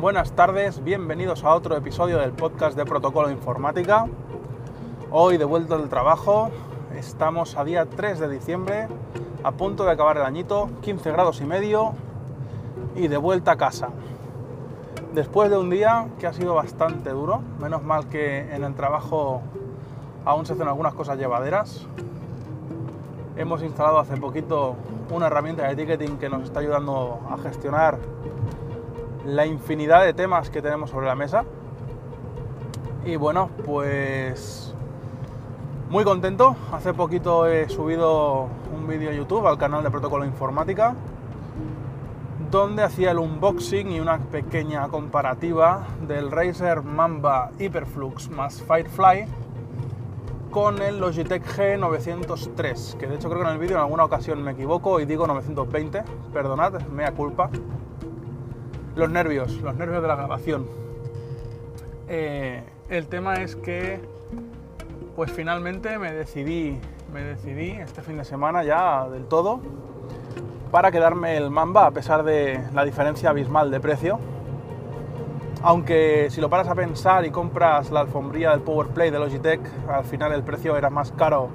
Buenas tardes, bienvenidos a otro episodio del podcast de Protocolo Informática. Hoy de vuelta del trabajo, estamos a día 3 de diciembre, a punto de acabar el añito, 15 grados y medio y de vuelta a casa. Después de un día que ha sido bastante duro, menos mal que en el trabajo aún se hacen algunas cosas llevaderas. Hemos instalado hace poquito una herramienta de ticketing que nos está ayudando a gestionar la infinidad de temas que tenemos sobre la mesa. Y bueno, pues muy contento. Hace poquito he subido un vídeo a YouTube al canal de Protocolo Informática donde hacía el unboxing y una pequeña comparativa del Razer Mamba Hyperflux más Firefly con el Logitech G903, que de hecho creo que en el vídeo en alguna ocasión me equivoco y digo 920, perdonad, mea culpa los nervios, los nervios de la grabación. Eh, el tema es que, pues finalmente me decidí, me decidí este fin de semana ya del todo para quedarme el Mamba a pesar de la diferencia abismal de precio. Aunque si lo paras a pensar y compras la alfombría del PowerPlay de Logitech, al final el precio era más caro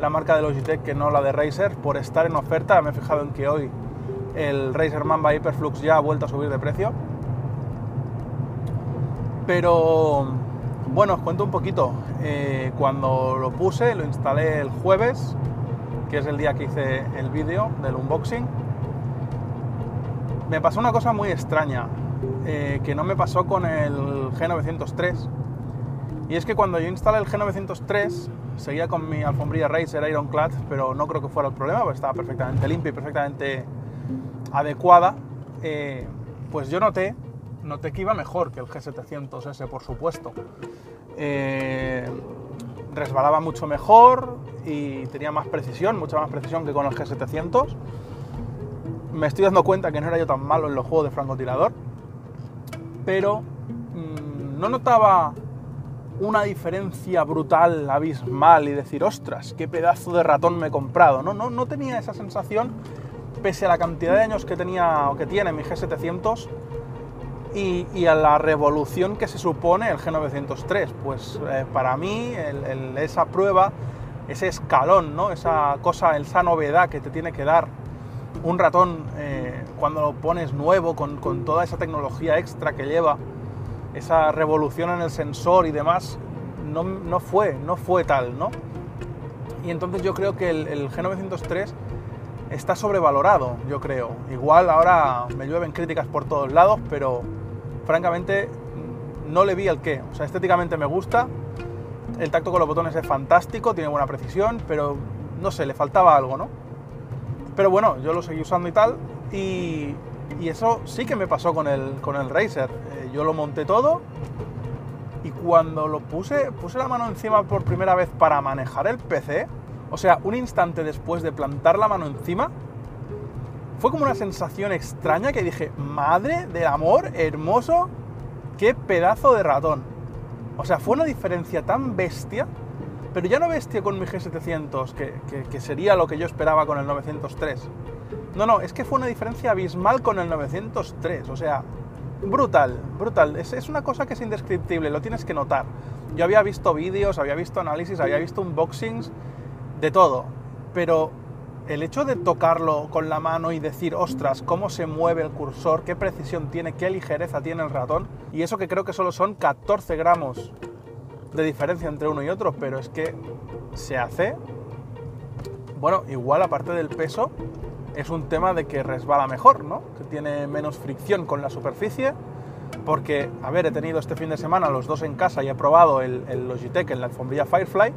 la marca de Logitech que no la de Razer por estar en oferta. Me he fijado en que hoy el Razer Mamba Hyperflux ya ha vuelto a subir de precio. Pero bueno, os cuento un poquito. Eh, cuando lo puse, lo instalé el jueves, que es el día que hice el vídeo del unboxing. Me pasó una cosa muy extraña, eh, que no me pasó con el G903. Y es que cuando yo instalé el G903, seguía con mi alfombrilla Razer Ironclad, pero no creo que fuera el problema, porque estaba perfectamente limpio y perfectamente adecuada, eh, pues yo noté, noté que iba mejor que el G700S, por supuesto. Eh, resbalaba mucho mejor y tenía más precisión, mucha más precisión que con el G700. Me estoy dando cuenta que no era yo tan malo en los juegos de francotirador, pero mm, no notaba una diferencia brutal, abismal y decir, ostras, qué pedazo de ratón me he comprado. No, no, no tenía esa sensación pese a la cantidad de años que tenía o que tiene mi G700 y, a la revolución que se supone el G903. Pues eh, para mí esa prueba, ese escalón, ¿no? esa cosa, esa novedad que te tiene que dar un ratón eh, cuando lo pones nuevo, con, toda esa tecnología extra que lleva, esa revolución en el sensor y demás, no, fue, no fue tal, ¿no? Y entonces yo creo que el, el G903 está sobrevalorado, yo creo. Igual ahora me llueven críticas por todos lados, pero francamente no le vi el qué. O sea, estéticamente me gusta, el tacto con los botones es fantástico, tiene buena precisión, pero no sé, le faltaba algo, ¿no? Pero bueno, yo lo seguí usando y tal, y, eso sí que me pasó con el, con el Razer. Eh, yo lo monté todo, y cuando lo puse, puse la mano encima por primera vez para manejar el PC, o sea, un instante después de plantar la mano encima, fue como una sensación extraña que dije, madre del amor hermoso, qué pedazo de ratón. O sea, fue una diferencia tan bestia, pero ya no bestia con mi G700, que, sería lo que yo esperaba con el 903. No, no, es que fue una diferencia abismal con el 903. O sea, brutal, brutal. Es, es, una cosa que es indescriptible, lo tienes que notar. Yo había visto vídeos, había visto análisis, había visto unboxings de todo, pero el hecho de tocarlo con la mano y decir, ostras, cómo se mueve el cursor, qué precisión tiene, qué ligereza tiene el ratón, y eso que creo que solo son 14 gramos de diferencia entre uno y otro, pero es que se hace, bueno, igual aparte del peso, es un tema de que resbala mejor, ¿no? Que tiene menos fricción con la superficie, porque, a ver, he tenido este fin de semana los dos en casa y he probado el, el Logitech en la alfombrilla Firefly,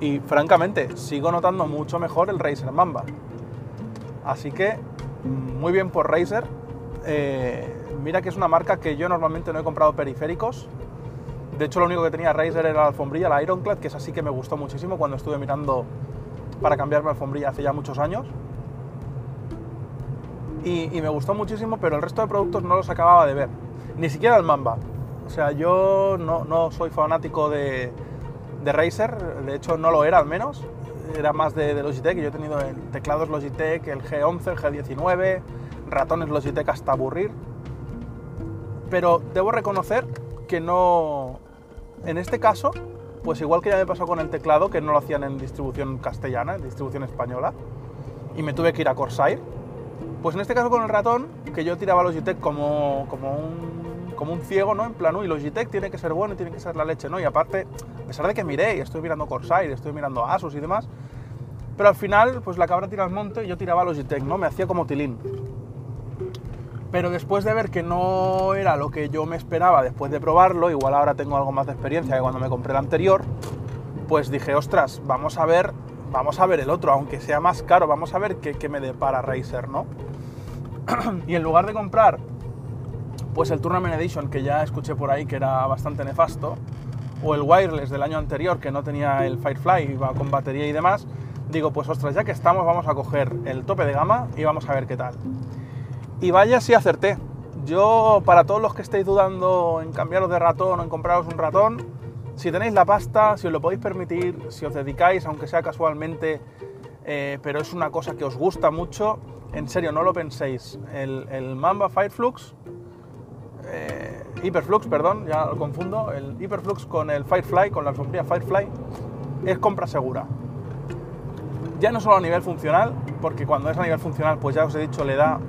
y francamente, sigo notando mucho mejor el Razer Mamba. Así que, muy bien por Razer. Eh, mira que es una marca que yo normalmente no he comprado periféricos. De hecho, lo único que tenía Razer era la alfombrilla, la Ironclad, que es así que me gustó muchísimo cuando estuve mirando para cambiarme alfombrilla hace ya muchos años. Y, y, me gustó muchísimo, pero el resto de productos no los acababa de ver. Ni siquiera el Mamba. O sea, yo no, no soy fanático de, de Razer, de hecho no lo era al menos, era más de, Logitech, yo he tenido teclados Logitech, el G11, el G19, ratones Logitech hasta aburrir. Pero debo reconocer que no... En este caso, pues igual que ya me pasó con el teclado, que no lo hacían en distribución castellana, en distribución española, y me tuve que ir a Corsair, pues en este caso con el ratón, que yo tiraba Logitech como, como, un, como un ciego, ¿no? En plan, uy, Logitech tiene que ser bueno y tiene que ser la leche, ¿no? Y aparte, a pesar de que miré y estoy mirando Corsair, estoy mirando Asus y demás, pero al final, pues la cabra tira al monte y yo tiraba Logitech, ¿no? Me hacía como tilín. Pero después de ver que no era lo que yo me esperaba después de probarlo, igual ahora tengo algo más de experiencia que cuando me compré el anterior, pues dije, ostras, vamos a ver, vamos a ver el otro, aunque sea más caro, vamos a ver qué, me depara Razer, ¿no? y en lugar de comprar, pues el Tournament Edition, que ya escuché por ahí que era bastante nefasto, o el Wireless del año anterior, que no tenía el Firefly, iba con batería y demás, digo, pues ostras, ya que estamos, vamos a coger el tope de gama y vamos a ver qué tal. Y vaya si acerté. Yo, para todos los que estéis dudando en cambiaros de ratón o en compraros un ratón, si tenéis la pasta, si os lo podéis permitir, si os dedicáis, aunque sea casualmente, eh, pero es una cosa que os gusta mucho, en serio, no lo penséis. El, Mamba Fireflux, eh, Hyperflux, perdón, ya lo confundo, el Hyperflux con el Firefly, con la alfombría Firefly, es compra segura. Ya no solo a nivel funcional, porque cuando es a nivel funcional, pues ya os he dicho, le da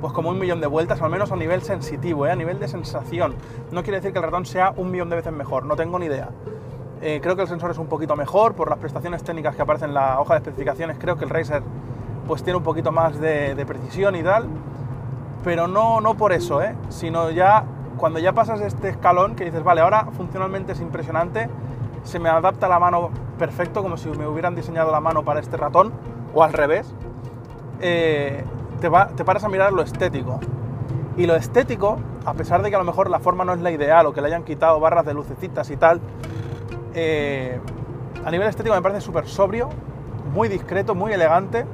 pues como un millón de vueltas, al menos a nivel sensitivo, ¿eh? a nivel de sensación. No quiere decir que el ratón sea un millón de veces mejor, no tengo ni idea. Eh, creo que el sensor es un poquito mejor por las prestaciones técnicas que aparecen en la hoja de especificaciones. Creo que el Razer pues tiene un poquito más de, precisión y tal, pero no, no por eso, ¿eh? sino ya cuando ya pasas este escalón que dices, vale, ahora funcionalmente es impresionante, se me adapta la mano perfecto, como si me hubieran diseñado la mano para este ratón, o al revés. Eh, te, paras a mirar lo estético. Y lo estético, a pesar de que a lo mejor la forma no es la ideal o que le hayan quitado barras de lucecitas y tal, eh, a nivel estético me parece súper sobrio, muy discreto, muy elegante,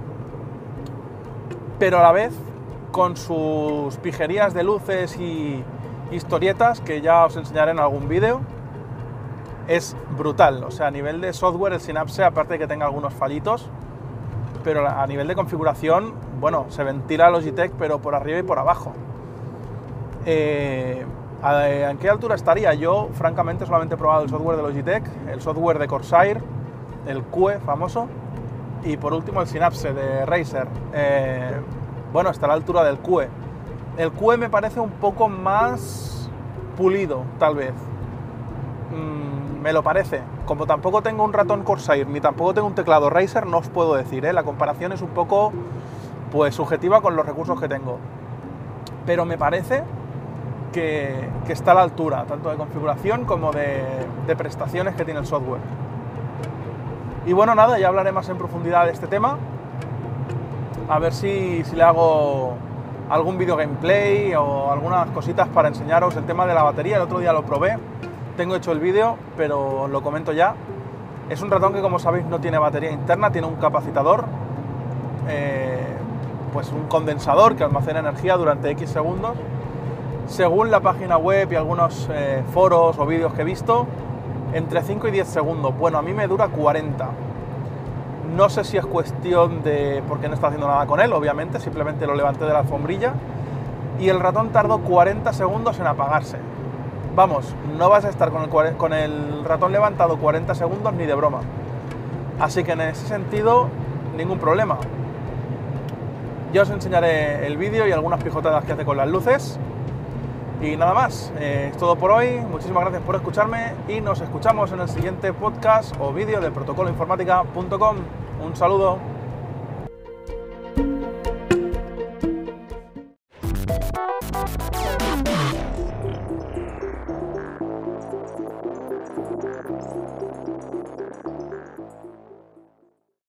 pero a la vez con sus pijerías de luces y historietas que ya os enseñaré en algún vídeo, es brutal. O sea, a nivel de software, el Synapse, aparte de que tenga algunos fallitos, pero a nivel de configuración, bueno, se ventila Logitech, pero por arriba y por abajo. Eh, ¿En qué altura estaría? Yo, francamente, solamente he probado el software de Logitech, el software de Corsair, el QE famoso, y por último el Synapse de Razer. Eh, bueno, está a la altura del QE. El QE me parece un poco más pulido, tal vez. Mm, me lo parece. Como tampoco tengo un ratón Corsair ni tampoco tengo un teclado Razer, no os puedo decir. ¿eh? La comparación es un poco pues, subjetiva con los recursos que tengo. Pero me parece que, está a la altura, tanto de configuración como de, prestaciones que tiene el software. Y bueno, nada, ya hablaré más en profundidad de este tema. A ver si, si le hago algún vídeo gameplay o algunas cositas para enseñaros el tema de la batería. El otro día lo probé tengo hecho el vídeo, pero lo comento ya. Es un ratón que, como sabéis, no tiene batería interna, tiene un capacitador, eh, pues un condensador que almacena energía durante X segundos. Según la página web y algunos eh, foros o vídeos que he visto, entre 5 y 10 segundos. Bueno, a mí me dura 40. No sé si es cuestión de porque no está haciendo nada con él, obviamente, simplemente lo levanté de la alfombrilla. Y el ratón tardó 40 segundos en apagarse vamos, no vas a estar con el, ratón levantado 40 segundos ni de broma. Así que en ese sentido, ningún problema. Ya os enseñaré el vídeo y algunas pijotadas que hace con las luces. Y nada más, eh, es todo por hoy. Muchísimas gracias por escucharme y nos escuchamos en el siguiente podcast o vídeo de protocoloinformática.com. Un saludo.